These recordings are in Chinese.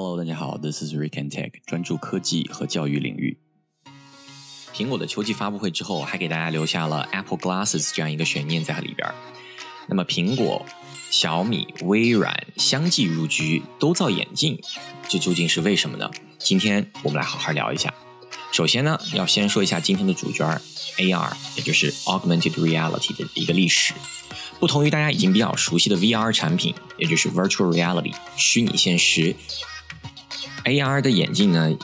Hello，大家好，This is Rick and Tech，专注科技和教育领域。苹果的秋季发布会之后，还给大家留下了 Apple Glasses 这样一个悬念在里边。那么，苹果、小米、微软相继入局，都造眼镜，这究竟是为什么呢？今天我们来好好聊一下。首先呢，要先说一下今天的主角 AR，也就是 Augmented Reality 的一个历史。不同于大家已经比较熟悉的 VR 产品，也就是 Virtual Reality 虚拟现实，AR 的眼镜呢，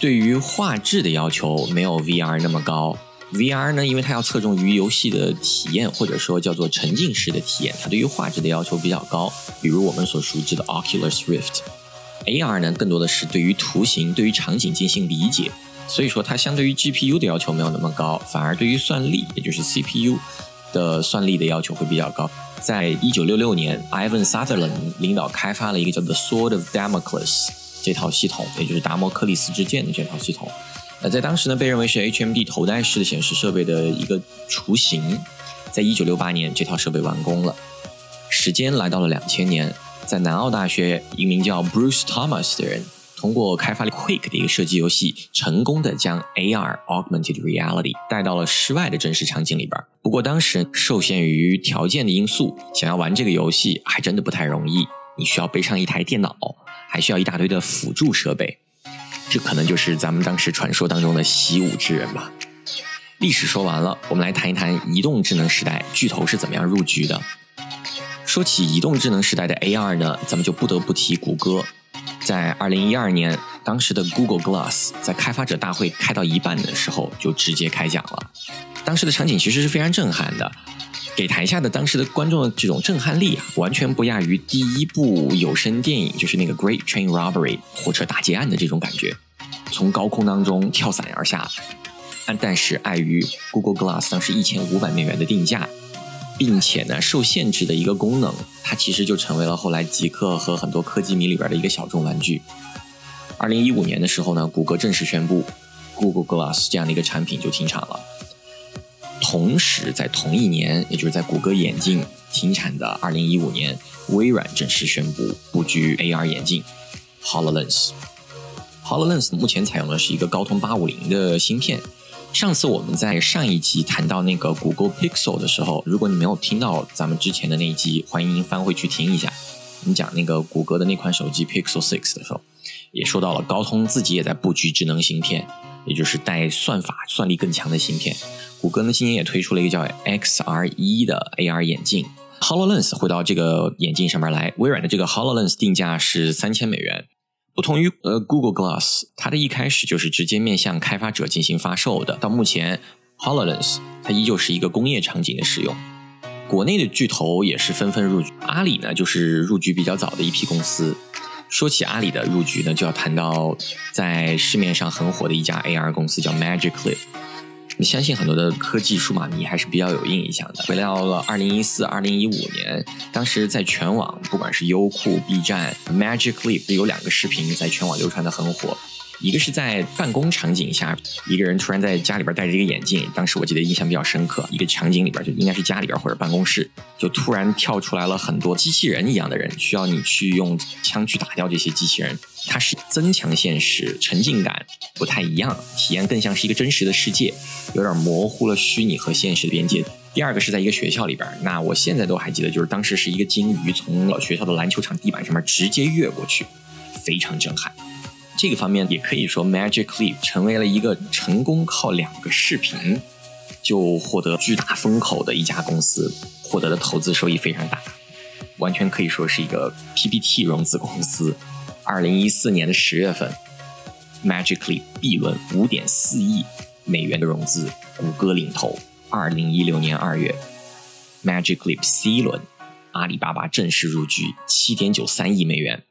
对于画质的要求没有 VR 那么高。VR 呢，因为它要侧重于游戏的体验，或者说叫做沉浸式的体验，它对于画质的要求比较高。比如我们所熟知的 Oculus Rift。AR 呢，更多的是对于图形、对于场景进行理解，所以说它相对于 GPU 的要求没有那么高，反而对于算力，也就是 CPU 的算力的要求会比较高。在一九六六年，Ivan Sutherland 领导开发了一个叫做 Sword of Damocles 这套系统，也就是达摩克利斯之剑的这套系统。那在当时呢，被认为是 HMD 头戴式的显示设备的一个雏形。在一九六八年，这套设备完工了。时间来到了两千年，在南澳大学一名叫 Bruce Thomas 的人，通过开发了 Quake 的一个射击游戏，成功的将 AR Augmented Reality 带到了室外的真实场景里边。不过当时受限于条件的因素，想要玩这个游戏还真的不太容易。你需要背上一台电脑，还需要一大堆的辅助设备。这可能就是咱们当时传说当中的习武之人吧。历史说完了，我们来谈一谈移动智能时代巨头是怎么样入局的。说起移动智能时代的 AR 呢，咱们就不得不提谷歌。在二零一二年，当时的 Google Glass 在开发者大会开到一半的时候就直接开讲了。当时的场景其实是非常震撼的，给台下的当时的观众的这种震撼力啊，完全不亚于第一部有声电影，就是那个 Great Train Robbery 火车大劫案的这种感觉。从高空当中跳伞而下，但但是碍于 Google Glass 当时一千五百美元的定价，并且呢受限制的一个功能，它其实就成为了后来极客和很多科技迷里边的一个小众玩具。二零一五年的时候呢，谷歌正式宣布 Google Glass 这样的一个产品就停产了。同时在同一年，也就是在谷歌眼镜停产的二零一五年，微软正式宣布布局 AR 眼镜 HoloLens。HoloLens 目前采用的是一个高通八五零的芯片。上次我们在上一集谈到那个谷歌 Pixel 的时候，如果你没有听到咱们之前的那一集，欢迎您翻回去听一下。我们讲那个谷歌的那款手机 Pixel Six 的时候，也说到了高通自己也在布局智能芯片，也就是带算法、算力更强的芯片。谷歌呢今年也推出了一个叫 XR 一的 AR 眼镜。HoloLens 回到这个眼镜上面来，微软的这个 HoloLens 定价是三千美元。不同于呃 Google Glass，它的一开始就是直接面向开发者进行发售的。到目前，HoloLens 它依旧是一个工业场景的使用。国内的巨头也是纷纷入局，阿里呢就是入局比较早的一批公司。说起阿里的入局呢，就要谈到在市面上很火的一家 AR 公司叫 Magic Leap。相信很多的科技数码迷还是比较有印象的。回到了二零一四、二零一五年，当时在全网，不管是优酷、B 站，Magic Leap 有两个视频在全网流传的很火。一个是在办公场景下，一个人突然在家里边戴着一个眼镜，当时我记得印象比较深刻。一个场景里边就应该是家里边或者办公室，就突然跳出来了很多机器人一样的人，需要你去用枪去打掉这些机器人。它是增强现实，沉浸感不太一样，体验更像是一个真实的世界，有点模糊了虚拟和现实的边界。第二个是在一个学校里边，那我现在都还记得，就是当时是一个鲸鱼从学校的篮球场地板上面直接越过去，非常震撼。这个方面也可以说，Magic Leap 成为了一个成功靠两个视频就获得巨大风口的一家公司，获得的投资收益非常大，完全可以说是一个 PPT 融资公司。二零一四年的十月份，Magic Leap B 轮五点四亿美元的融资，谷歌领投。二零一六年二月，Magic Leap C 轮，阿里巴巴正式入局，七点九三亿美元。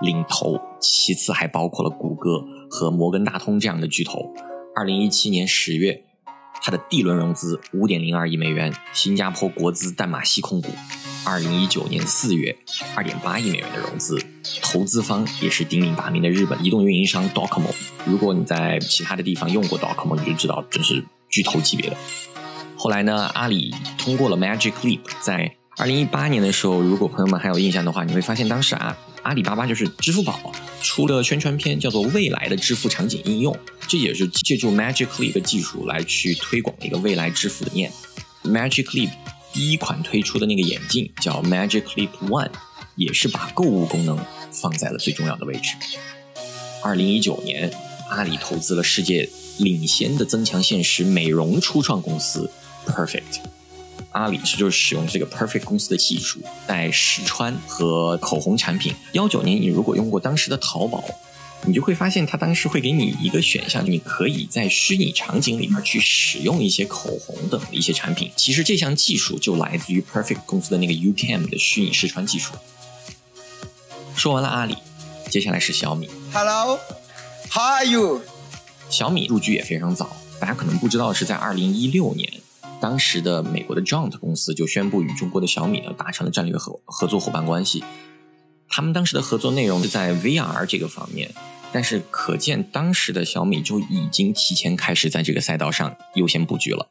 领头，其次还包括了谷歌和摩根大通这样的巨头。二零一七年十月，它的 D 轮融资五点零二亿美元，新加坡国资淡马锡控股。二零一九年四月，二点八亿美元的融资，投资方也是鼎鼎大名的日本移动运营商 Docomo。如果你在其他的地方用过 Docomo，你就知道这是巨头级别的。后来呢，阿里通过了 Magic Leap，在二零一八年的时候，如果朋友们还有印象的话，你会发现当时啊。阿里巴巴就是支付宝，出了宣传片，叫做《未来的支付场景应用》，这也是借助 Magic Leap 的技术来去推广的一个未来支付的念。Magic Leap 第一款推出的那个眼镜叫 Magic Leap One，也是把购物功能放在了最重要的位置。二零一九年，阿里投资了世界领先的增强现实美容初创公司 Perfect。阿里是就是使用这个 Perfect 公司的技术，在试穿和口红产品。幺九年，你如果用过当时的淘宝，你就会发现它当时会给你一个选项，你可以在虚拟场景里面去使用一些口红等的一些产品。其实这项技术就来自于 Perfect 公司的那个 UCam 的虚拟试穿技术。说完了阿里，接下来是小米。Hello，How are you？小米入局也非常早，大家可能不知道是在二零一六年。当时的美国的 Joint 公司就宣布与中国的小米呢达成了战略合合作伙伴关系。他们当时的合作内容是在 VR 这个方面，但是可见当时的小米就已经提前开始在这个赛道上优先布局了。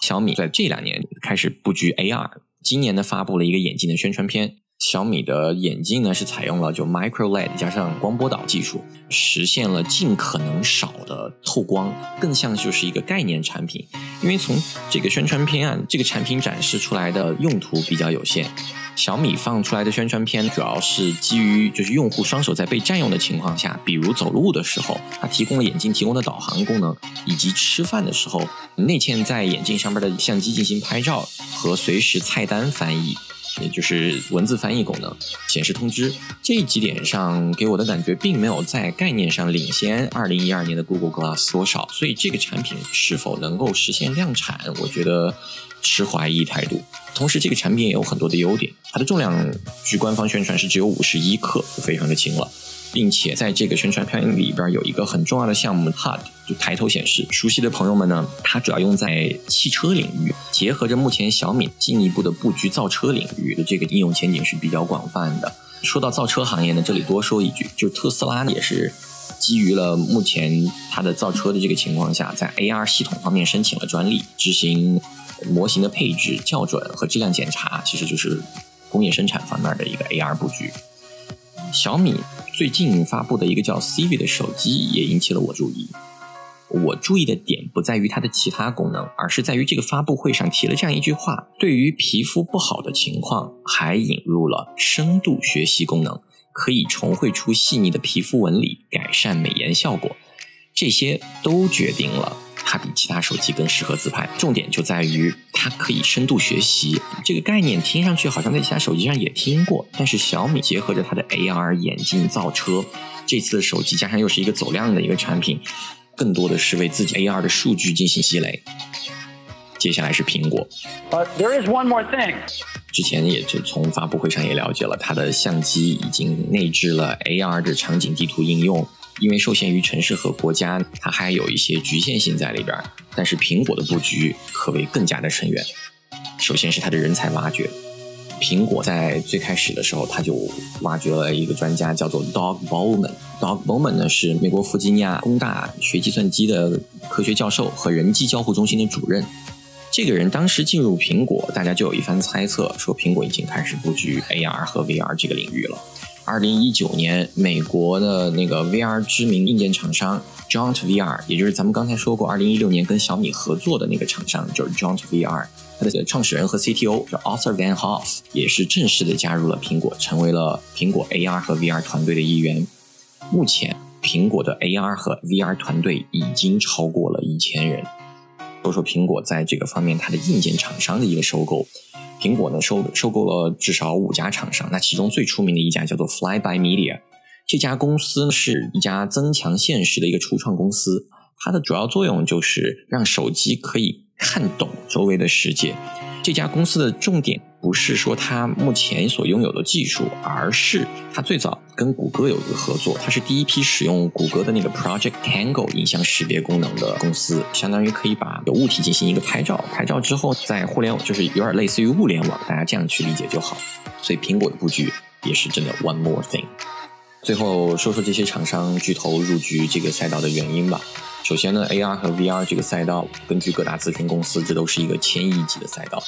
小米在这两年开始布局 AR，今年呢发布了一个眼镜的宣传片。小米的眼镜呢是采用了就 Micro LED 加上光波导技术，实现了尽可能少的透光，更像就是一个概念产品。因为从这个宣传片啊，这个产品展示出来的用途比较有限。小米放出来的宣传片主要是基于就是用户双手在被占用的情况下，比如走路的时候，它提供了眼镜提供的导航功能，以及吃饭的时候内嵌在眼镜上面的相机进行拍照和随时菜单翻译。也就是文字翻译功能、显示通知这几点上，给我的感觉并没有在概念上领先二零一二年的 Google Glass 多少，所以这个产品是否能够实现量产，我觉得持怀疑态度。同时，这个产品也有很多的优点，它的重量据官方宣传是只有五十一克，非常的轻了。并且在这个宣传片里边有一个很重要的项目，HUD 就抬头显示。熟悉的朋友们呢，它主要用在汽车领域，结合着目前小米进一步的布局造车领域的这个应用前景是比较广泛的。说到造车行业呢，这里多说一句，就特斯拉也是基于了目前它的造车的这个情况下，在 AR 系统方面申请了专利，执行模型的配置、校准和质量检查，其实就是工业生产方面的一个 AR 布局。小米。最近发布的一个叫 Civi 的手机也引起了我注意。我注意的点不在于它的其他功能，而是在于这个发布会上提了这样一句话：对于皮肤不好的情况，还引入了深度学习功能，可以重绘出细腻的皮肤纹理，改善美颜效果。这些都决定了。它比其他手机更适合自拍，重点就在于它可以深度学习。这个概念听上去好像在其他手机上也听过，但是小米结合着它的 AR 眼镜造车，这次手机加上又是一个走量的一个产品，更多的是为自己 AR 的数据进行积累。接下来是苹果。There is one more thing。之前也就从发布会上也了解了，它的相机已经内置了 AR 的场景地图应用。因为受限于城市和国家，它还有一些局限性在里边但是苹果的布局可谓更加的深远。首先是它的人才挖掘。苹果在最开始的时候，它就挖掘了一个专家，叫做 Dog Bowman。Dog Bowman 呢是美国弗吉尼亚工大学计算机的科学教授和人机交互中心的主任。这个人当时进入苹果，大家就有一番猜测，说苹果已经开始布局 AR 和 VR 这个领域了。二零一九年，美国的那个 VR 知名硬件厂商 Joint VR，也就是咱们刚才说过，二零一六年跟小米合作的那个厂商，就是 Joint VR，它的创始人和 CTO 叫 Arthur Van Hoff，也是正式的加入了苹果，成为了苹果 AR 和 VR 团队的一员。目前，苹果的 AR 和 VR 团队已经超过了一千人。说说苹果在这个方面它的硬件厂商的一个收购。苹果呢收收购了至少五家厂商，那其中最出名的一家叫做 Flyby Media，这家公司是一家增强现实的一个初创公司，它的主要作用就是让手机可以看懂周围的世界。这家公司的重点不是说它目前所拥有的技术，而是它最早跟谷歌有一个合作，它是第一批使用谷歌的那个 Project Tango 影像识别功能的公司，相当于可以把有物体进行一个拍照，拍照之后在互联网就是有点类似于物联网，大家这样去理解就好。所以苹果的布局也是真的 One More Thing。最后说说这些厂商巨头入局这个赛道的原因吧。首先呢，AR 和 VR 这个赛道，根据各大咨询公司，这都是一个千亿级的赛道。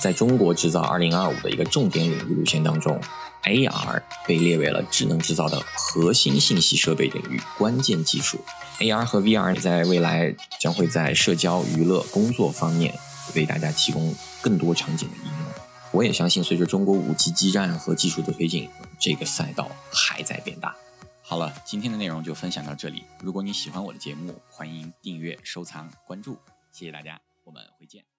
在中国制造二零二五的一个重点领域路线当中，AR 被列为了智能制造的核心信息设备领域关键技术。AR 和 VR 在未来将会在社交、娱乐、工作方面为大家提供更多场景的应用。我也相信，随着中国五 G 基站和技术的推进，这个赛道还在变大。好了，今天的内容就分享到这里。如果你喜欢我的节目，欢迎订阅、收藏、关注，谢谢大家，我们回见。